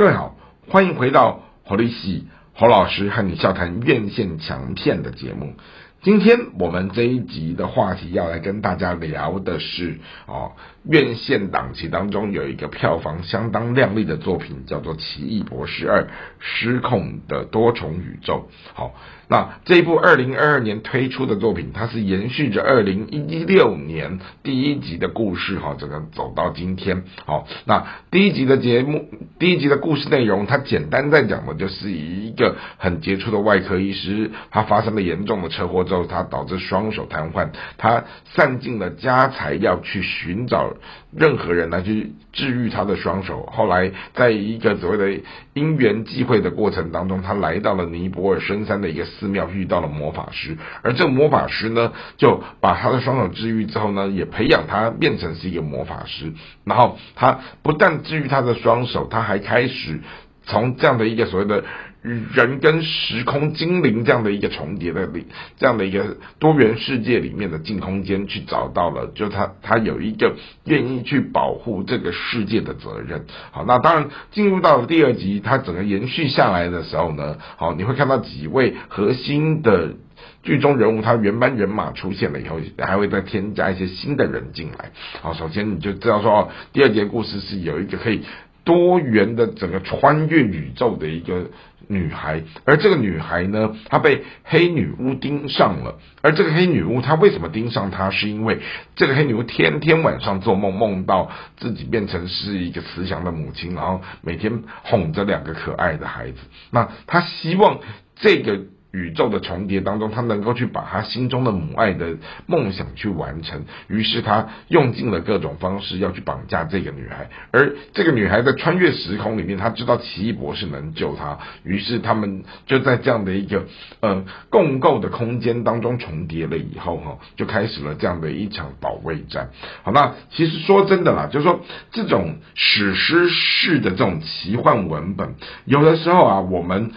各位好，欢迎回到侯立喜侯老师和你笑谈院线强片的节目。今天我们这一集的话题要来跟大家聊的是哦，院线档期当中有一个票房相当亮丽的作品，叫做《奇异博士二：失控的多重宇宙》。好。那这一部二零二二年推出的作品，它是延续着二零一六年第一集的故事，哈，整个走到今天，好，那第一集的节目，第一集的故事内容，它简单在讲的就是一个很杰出的外科医师，他发生了严重的车祸之后，他导致双手瘫痪，他散尽了家财要去寻找任何人来去治愈他的双手，后来在一个所谓的因缘际会的过程当中，他来到了尼泊尔深山的一个。寺庙遇到了魔法师，而这个魔法师呢，就把他的双手治愈之后呢，也培养他变成是一个魔法师。然后他不但治愈他的双手，他还开始从这样的一个所谓的人跟时空精灵这样的一个重叠的里，这样的一个多元世界里面的净空间去找到了，就他他有一个愿意去保护这个世界的责任。好，那当然进入到第二集，它整个延续下来的时候呢，好，你会看到几位核心的剧中人物，他原班人马出现了以后，还会再添加一些新的人进来。好，首先你就知道说，哦，第二节故事是有一个可以。多元的整个穿越宇宙的一个女孩，而这个女孩呢，她被黑女巫盯上了。而这个黑女巫她为什么盯上她？是因为这个黑女巫天天晚上做梦，梦到自己变成是一个慈祥的母亲，然后每天哄着两个可爱的孩子。那她希望这个。宇宙的重叠当中，他能够去把他心中的母爱的梦想去完成。于是他用尽了各种方式要去绑架这个女孩，而这个女孩在穿越时空里面，她知道奇异博士能救她。于是他们就在这样的一个呃共构的空间当中重叠了以后，哈，就开始了这样的一场保卫战。好，那其实说真的啦，就是说这种史诗式的这种奇幻文本，有的时候啊，我们。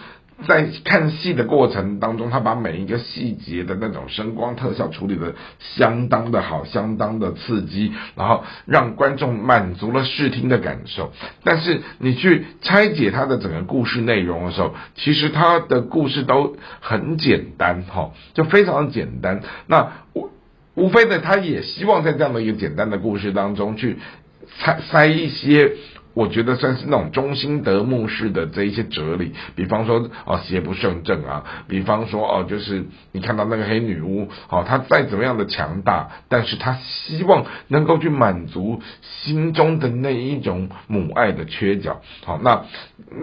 在看戏的过程当中，他把每一个细节的那种声光特效处理的相当的好，相当的刺激，然后让观众满足了视听的感受。但是你去拆解他的整个故事内容的时候，其实他的故事都很简单，哈，就非常的简单。那无无非的，他也希望在这样的一个简单的故事当中去塞塞一些。我觉得算是那种中心得目式的这一些哲理，比方说哦邪不胜正啊，比方说哦就是你看到那个黑女巫，哦她再怎么样的强大，但是她希望能够去满足心中的那一种母爱的缺角。好，那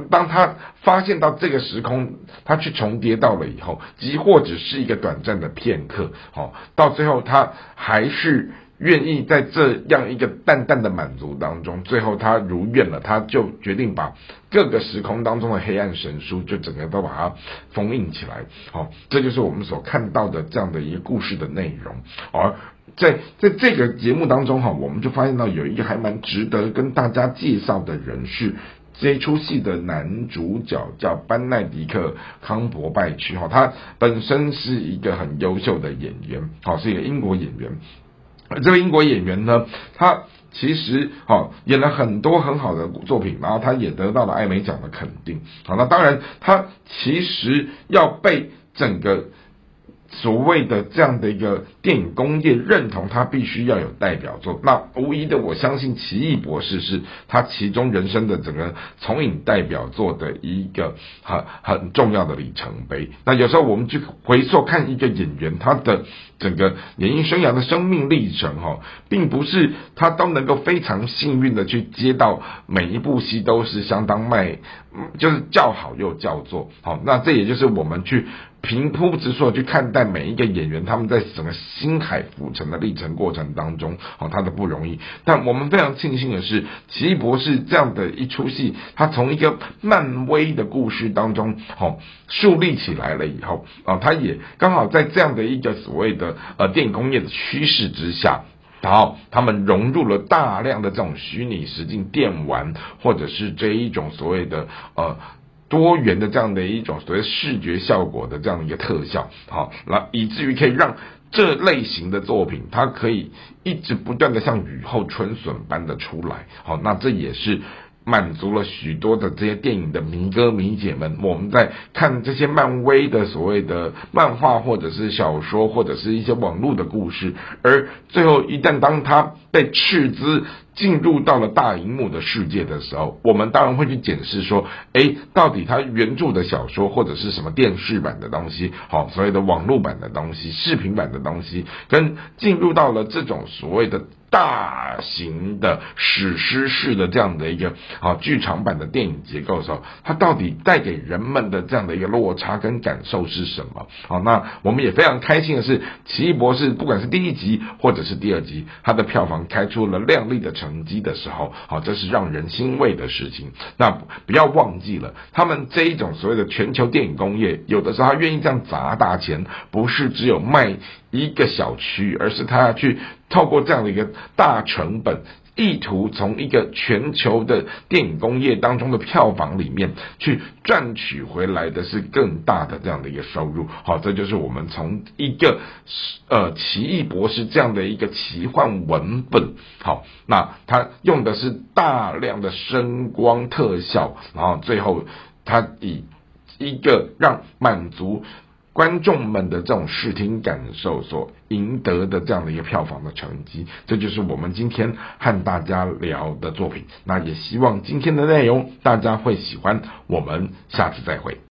当他发现到这个时空，他去重叠到了以后，即或只是一个短暂的片刻，好，到最后他还是。愿意在这样一个淡淡的满足当中，最后他如愿了，他就决定把各个时空当中的黑暗神书就整个都把它封印起来。好，这就是我们所看到的这样的一个故事的内容。而在在这个节目当中哈，我们就发现到有一个还蛮值得跟大家介绍的人是这出戏的男主角叫班奈迪克康伯拜区哈，他本身是一个很优秀的演员，好，是一个英国演员。这位英国演员呢，他其实好演了很多很好的作品，然后他也得到了艾美奖的肯定。好，那当然他其实要被整个。所谓的这样的一个电影工业认同，它必须要有代表作。那无疑的，我相信《奇异博士》是他其中人生的整个从影代表作的一个很很重要的里程碑。那有时候我们去回溯看一个演员他的整个演艺生涯的生命历程，哈，并不是他都能够非常幸运的去接到每一部戏都是相当卖，就是叫好又叫座。好，那这也就是我们去。平铺直述去看待每一个演员，他们在整个星海浮沉的历程过程当中，哦，他的不容易。但我们非常庆幸的是，《奇异博士》这样的一出戏，他从一个漫威的故事当中，哦，树立起来了以后，啊，他也刚好在这样的一个所谓的呃电影工业的趋势之下，然后他们融入了大量的这种虚拟实境电玩，或者是这一种所谓的呃。多元的这样的一种所谓视觉效果的这样的一个特效，好，那以至于可以让这类型的作品，它可以一直不断的像雨后春笋般的出来，好，那这也是满足了许多的这些电影的迷哥迷姐们。我们在看这些漫威的所谓的漫画，或者是小说，或者是一些网络的故事，而最后一旦当他被斥资进入到了大荧幕的世界的时候，我们当然会去检视说，哎，到底他原著的小说或者是什么电视版的东西，好，所谓的网络版的东西、视频版的东西，跟进入到了这种所谓的。大型的史诗式的这样的一个啊剧场版的电影结构的时候，它到底带给人们的这样的一个落差跟感受是什么？好，那我们也非常开心的是，《奇异博士》不管是第一集或者是第二集，它的票房开出了亮丽的成绩的时候，好，这是让人欣慰的事情。那不要忘记了，他们这一种所谓的全球电影工业，有的时候他愿意这样砸大钱，不是只有卖。一个小区，而是他要去透过这样的一个大成本，意图从一个全球的电影工业当中的票房里面去赚取回来的是更大的这样的一个收入。好，这就是我们从一个呃奇异博士这样的一个奇幻文本，好，那他用的是大量的声光特效，然后最后他以一个让满足。观众们的这种视听感受所赢得的这样的一个票房的成绩，这就是我们今天和大家聊的作品。那也希望今天的内容大家会喜欢。我们下次再会。